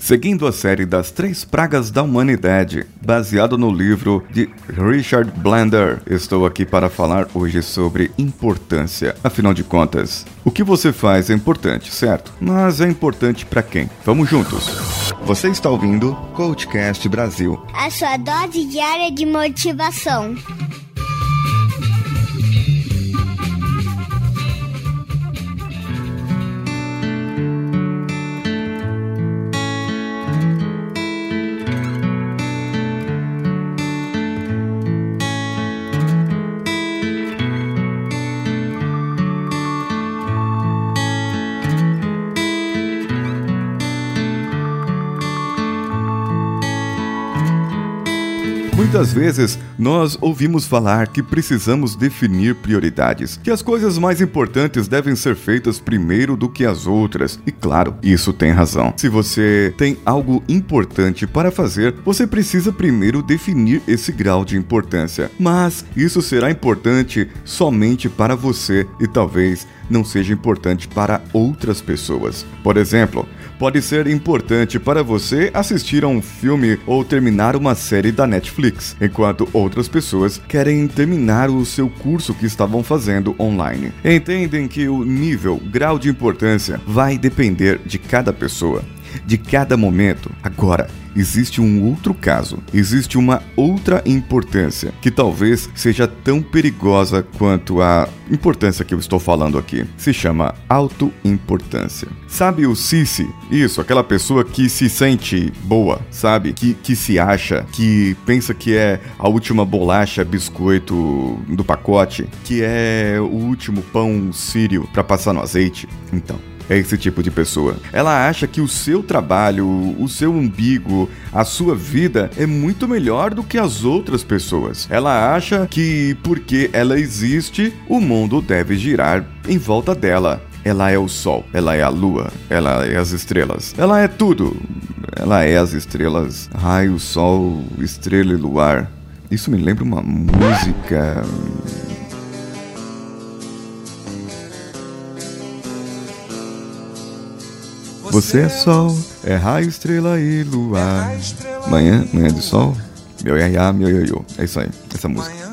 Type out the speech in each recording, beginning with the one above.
seguindo a série das Três Pragas da Humanidade, baseado no livro de Richard Blender. Estou aqui para falar hoje sobre importância. Afinal de contas, o que você faz é importante, certo? Mas é importante para quem? Vamos juntos. Você está ouvindo Coachcast Brasil. A sua dose diária de motivação. Muitas vezes nós ouvimos falar que precisamos definir prioridades, que as coisas mais importantes devem ser feitas primeiro do que as outras. E claro, isso tem razão. Se você tem algo importante para fazer, você precisa primeiro definir esse grau de importância. Mas isso será importante somente para você e talvez não seja importante para outras pessoas. Por exemplo, pode ser importante para você assistir a um filme ou terminar uma série da Netflix, enquanto outras pessoas querem terminar o seu curso que estavam fazendo online. Entendem que o nível, grau de importância vai depender de cada pessoa de cada momento. Agora, existe um outro caso, existe uma outra importância que talvez seja tão perigosa quanto a importância que eu estou falando aqui. Se chama autoimportância. Sabe o Cici? Isso, aquela pessoa que se sente boa, sabe? Que, que se acha, que pensa que é a última bolacha biscoito do pacote, que é o último pão sírio para passar no azeite. Então, é esse tipo de pessoa. Ela acha que o seu trabalho, o seu umbigo, a sua vida é muito melhor do que as outras pessoas. Ela acha que porque ela existe, o mundo deve girar em volta dela. Ela é o sol, ela é a lua, ela é as estrelas, ela é tudo. Ela é as estrelas, raio, sol, estrela e luar. Isso me lembra uma música. Você é sol, é raio, estrela e luar. Manhã, manhã de sol, meu iaiá, meu ioiô. É isso aí, essa música.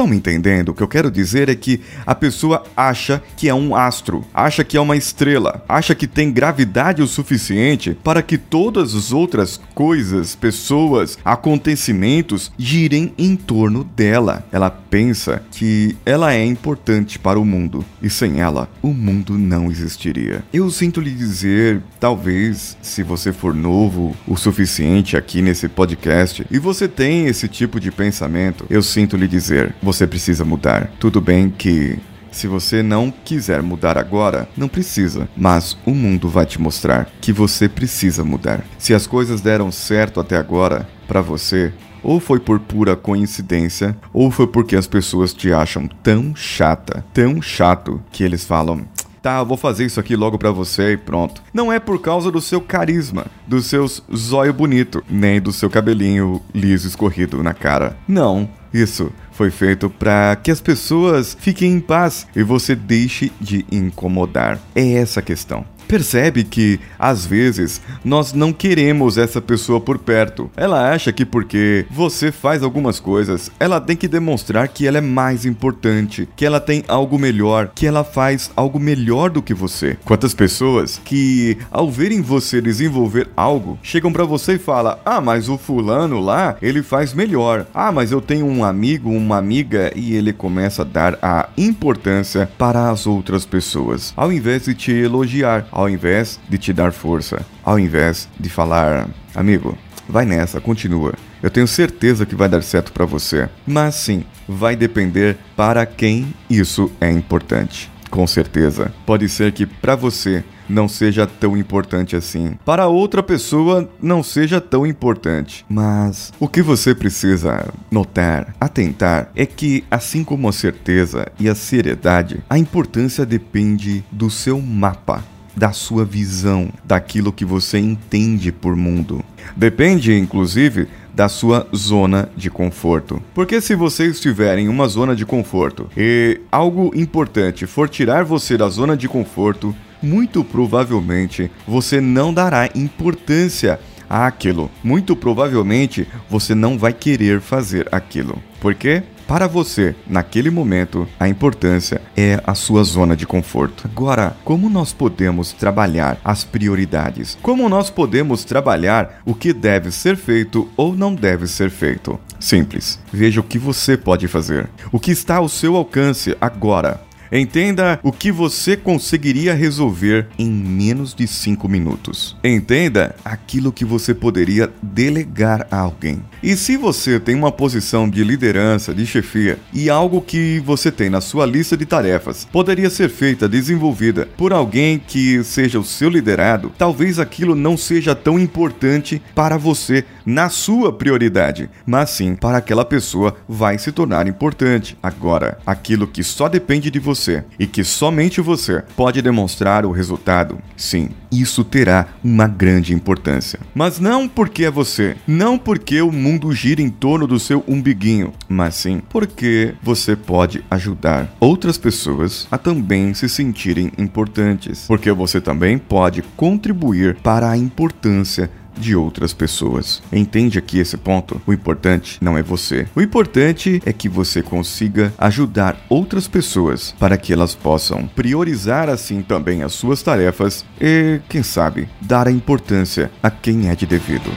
Estão me entendendo? O que eu quero dizer é que a pessoa acha que é um astro, acha que é uma estrela, acha que tem gravidade o suficiente para que todas as outras coisas, pessoas, acontecimentos girem em torno dela. Ela pensa que ela é importante para o mundo e sem ela, o mundo não existiria. Eu sinto lhe dizer, talvez, se você for novo o suficiente aqui nesse podcast e você tem esse tipo de pensamento, eu sinto lhe dizer, você precisa mudar. Tudo bem que se você não quiser mudar agora, não precisa, mas o mundo vai te mostrar que você precisa mudar. Se as coisas deram certo até agora para você, ou foi por pura coincidência, ou foi porque as pessoas te acham tão chata, tão chato, que eles falam: tá, vou fazer isso aqui logo para você e pronto. Não é por causa do seu carisma, dos seus zóio bonito, nem do seu cabelinho liso escorrido na cara. Não, isso foi feito para que as pessoas fiquem em paz e você deixe de incomodar. É essa a questão. Percebe que, às vezes, nós não queremos essa pessoa por perto. Ela acha que porque você faz algumas coisas, ela tem que demonstrar que ela é mais importante, que ela tem algo melhor, que ela faz algo melhor do que você. Quantas pessoas que, ao verem você desenvolver algo, chegam para você e falam: Ah, mas o fulano lá, ele faz melhor. Ah, mas eu tenho um amigo, uma amiga, e ele começa a dar a importância para as outras pessoas, ao invés de te elogiar ao invés de te dar força, ao invés de falar, amigo, vai nessa, continua. Eu tenho certeza que vai dar certo para você. Mas sim, vai depender para quem isso é importante. Com certeza. Pode ser que para você não seja tão importante assim. Para outra pessoa, não seja tão importante. Mas o que você precisa notar, atentar, é que, assim como a certeza e a seriedade, a importância depende do seu mapa da sua visão, daquilo que você entende por mundo. Depende, inclusive, da sua zona de conforto. Porque se você estiver em uma zona de conforto e algo importante for tirar você da zona de conforto, muito provavelmente você não dará importância àquilo. Muito provavelmente você não vai querer fazer aquilo. Por quê? Para você, naquele momento, a importância é a sua zona de conforto. Agora, como nós podemos trabalhar as prioridades? Como nós podemos trabalhar o que deve ser feito ou não deve ser feito? Simples. Veja o que você pode fazer. O que está ao seu alcance agora. Entenda o que você conseguiria resolver em menos de 5 minutos. Entenda aquilo que você poderia delegar a alguém. E se você tem uma posição de liderança, de chefia, e algo que você tem na sua lista de tarefas poderia ser feita, desenvolvida por alguém que seja o seu liderado, talvez aquilo não seja tão importante para você na sua prioridade, mas sim para aquela pessoa vai se tornar importante. Agora, aquilo que só depende de você você e que somente você pode demonstrar o resultado, sim, isso terá uma grande importância. Mas não porque é você, não porque o mundo gira em torno do seu umbiguinho, mas sim porque você pode ajudar outras pessoas a também se sentirem importantes, porque você também pode contribuir para a importância de outras pessoas. Entende aqui esse ponto? O importante não é você. O importante é que você consiga ajudar outras pessoas para que elas possam priorizar assim também as suas tarefas e, quem sabe, dar a importância a quem é de devido.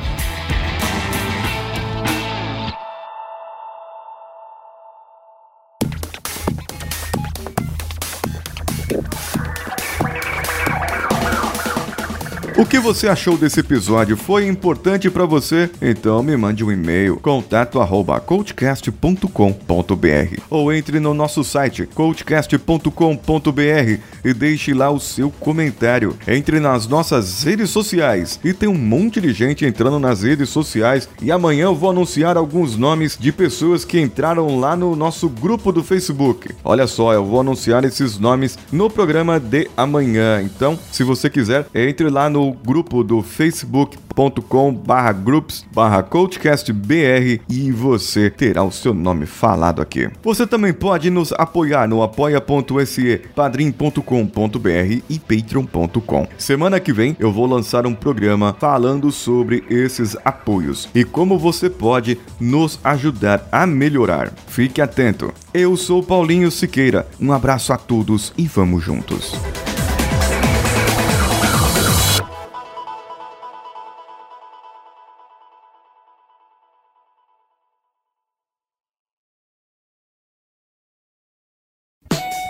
O que você achou desse episódio? Foi importante para você? Então me mande um e-mail contato@coachcast.com.br ou entre no nosso site coachcast.com.br e deixe lá o seu comentário. Entre nas nossas redes sociais e tem um monte de gente entrando nas redes sociais e amanhã eu vou anunciar alguns nomes de pessoas que entraram lá no nosso grupo do Facebook. Olha só, eu vou anunciar esses nomes no programa de amanhã. Então, se você quiser, entre lá no grupo do facebook.com barra groups barra coachcastbr e você terá o seu nome falado aqui. Você também pode nos apoiar no apoia.se, padrim.com.br e patreon.com. Semana que vem eu vou lançar um programa falando sobre esses apoios e como você pode nos ajudar a melhorar. Fique atento. Eu sou Paulinho Siqueira. Um abraço a todos e vamos juntos.